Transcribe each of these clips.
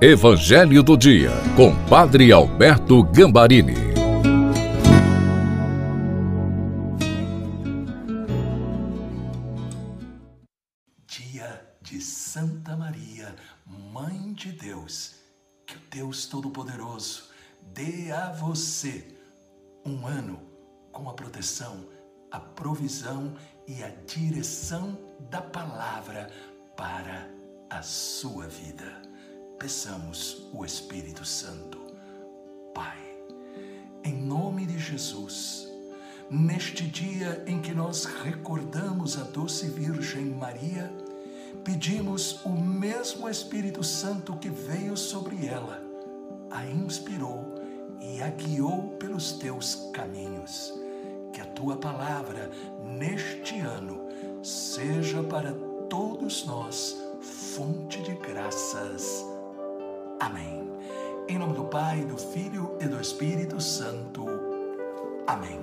Evangelho do Dia, com Padre Alberto Gambarini. Dia de Santa Maria, Mãe de Deus. Que o Deus Todo-Poderoso dê a você um ano com a proteção, a provisão e a direção da palavra para a sua vida peçamos o Espírito Santo. Pai, em nome de Jesus, neste dia em que nós recordamos a doce Virgem Maria, pedimos o mesmo Espírito Santo que veio sobre ela, a inspirou e a guiou pelos teus caminhos. Que a tua palavra neste ano seja para todos nós fonte de graças Amém. Em nome do Pai, do Filho e do Espírito Santo. Amém.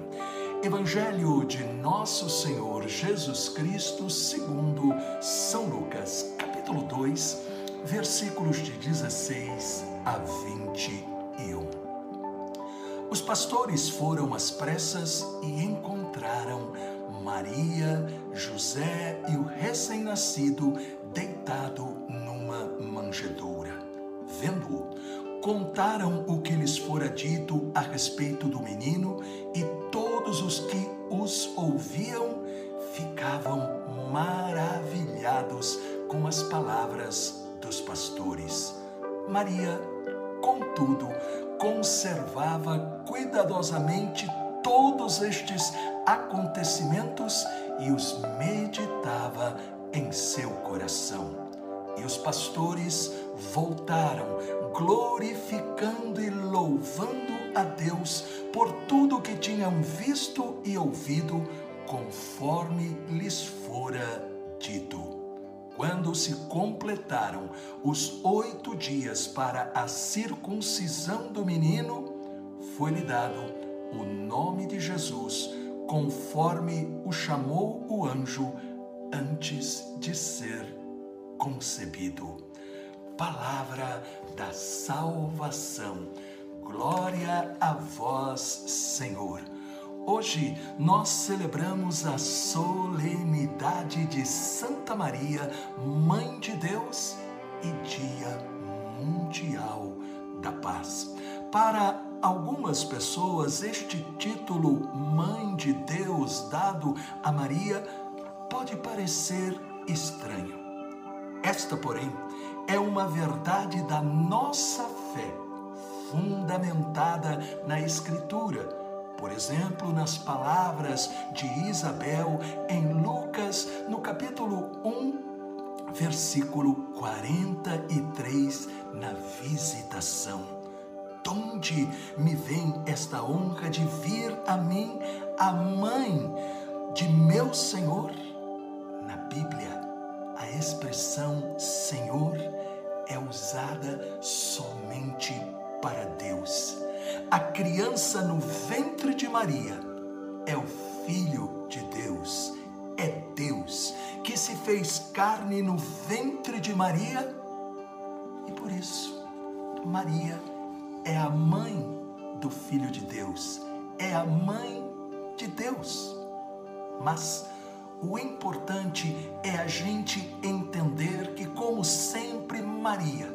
Evangelho de Nosso Senhor Jesus Cristo, segundo São Lucas, capítulo 2, versículos de 16 a 21. Os pastores foram às pressas e encontraram Maria, José e o recém-nascido deitado numa manjedoura vendo-o, contaram o que lhes fora dito a respeito do menino e todos os que os ouviam ficavam maravilhados com as palavras dos pastores. Maria, contudo, conservava cuidadosamente todos estes acontecimentos e os meditava em seu coração. E os pastores voltaram, glorificando e louvando a Deus por tudo que tinham visto e ouvido, conforme lhes fora dito. Quando se completaram os oito dias para a circuncisão do menino, foi-lhe dado o nome de Jesus, conforme o chamou o anjo antes de ser concebido. Palavra da salvação. Glória a vós, Senhor. Hoje nós celebramos a solenidade de Santa Maria, Mãe de Deus e Dia Mundial da Paz. Para algumas pessoas, este título Mãe de Deus dado a Maria pode parecer estranho. Esta, porém, é uma verdade da nossa fé, fundamentada na Escritura. Por exemplo, nas palavras de Isabel em Lucas, no capítulo 1, versículo 43, na visitação. Donde me vem esta honra de vir a mim, a mãe de meu Senhor? Na Bíblia, a expressão Senhor é usada somente para Deus. A criança no ventre de Maria é o Filho de Deus, é Deus que se fez carne no ventre de Maria e por isso Maria é a mãe do Filho de Deus, é a mãe de Deus. Mas o importante é a gente entender que, como sempre, Maria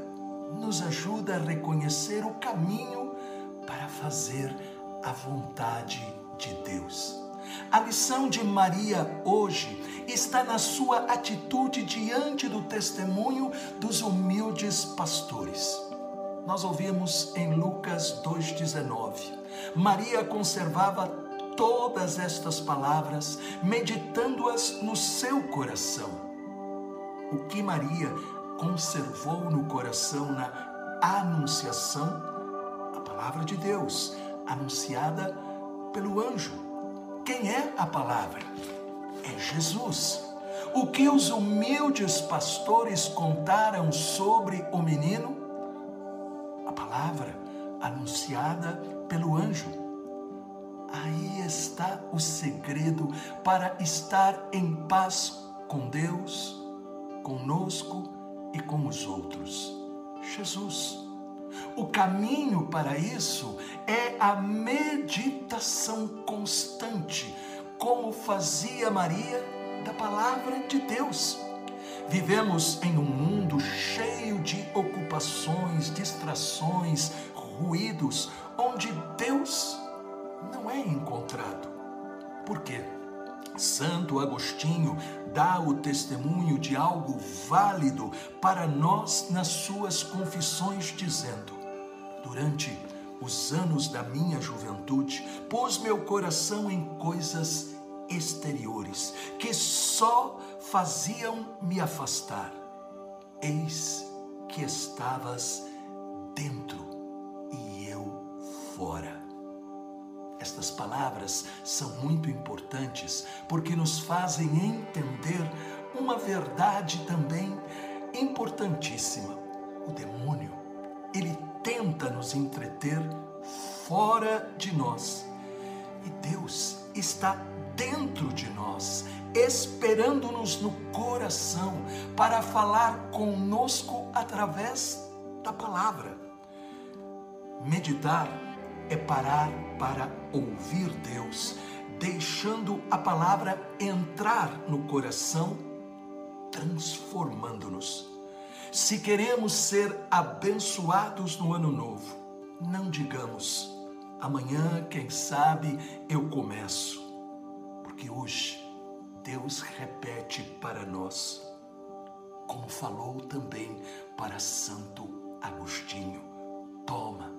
nos ajuda a reconhecer o caminho para fazer a vontade de Deus. A lição de Maria hoje está na sua atitude diante do testemunho dos humildes pastores. Nós ouvimos em Lucas 2,19: Maria conservava todas estas palavras, meditando-as no seu coração. O que Maria conservou no coração na anunciação, a palavra de Deus, anunciada pelo anjo. Quem é a palavra? É Jesus. O que os humildes pastores contaram sobre o menino? A palavra anunciada pelo anjo. Aí está o segredo para estar em paz com Deus, conosco e com os outros. Jesus. O caminho para isso é a meditação constante, como fazia Maria da palavra de Deus. Vivemos em um mundo cheio de ocupações, distrações, ruídos, onde Deus não é encontrado. Por quê? Santo Agostinho dá o testemunho de algo válido para nós nas suas confissões, dizendo: Durante os anos da minha juventude, pus meu coração em coisas exteriores que só faziam me afastar. Eis que estavas dentro e eu fora. Estas palavras são muito importantes porque nos fazem entender uma verdade também importantíssima. O demônio, ele tenta nos entreter fora de nós. E Deus está dentro de nós, esperando-nos no coração para falar conosco através da palavra. Meditar é parar para ouvir Deus, deixando a palavra entrar no coração, transformando-nos. Se queremos ser abençoados no ano novo, não digamos, amanhã, quem sabe, eu começo, porque hoje Deus repete para nós, como falou também para Santo Agostinho: toma,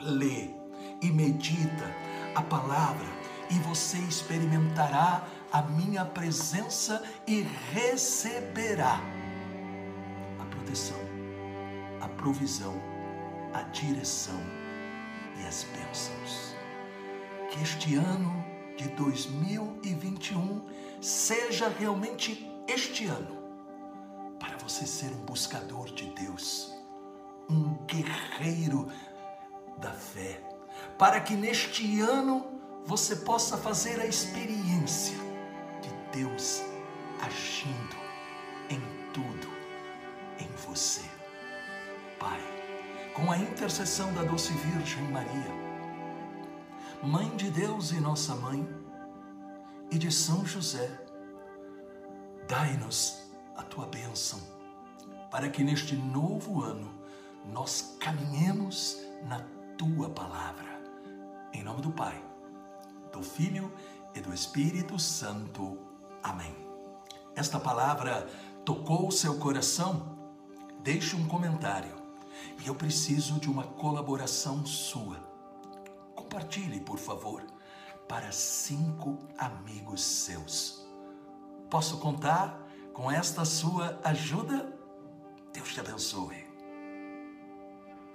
lê e medita a palavra, e você experimentará a minha presença e receberá a proteção, a provisão, a direção e as bênçãos. Que este ano de 2021 seja realmente este ano para você ser um buscador de Deus, um guerreiro para que neste ano você possa fazer a experiência de Deus agindo em tudo em você. Pai, com a intercessão da doce Virgem Maria, Mãe de Deus e nossa mãe, e de São José, dai-nos a tua bênção, para que neste novo ano nós caminhemos na tua palavra em nome do Pai, do Filho e do Espírito Santo. Amém. Esta palavra tocou o seu coração? Deixe um comentário. E eu preciso de uma colaboração sua. Compartilhe, por favor, para cinco amigos seus. Posso contar com esta sua ajuda? Deus te abençoe.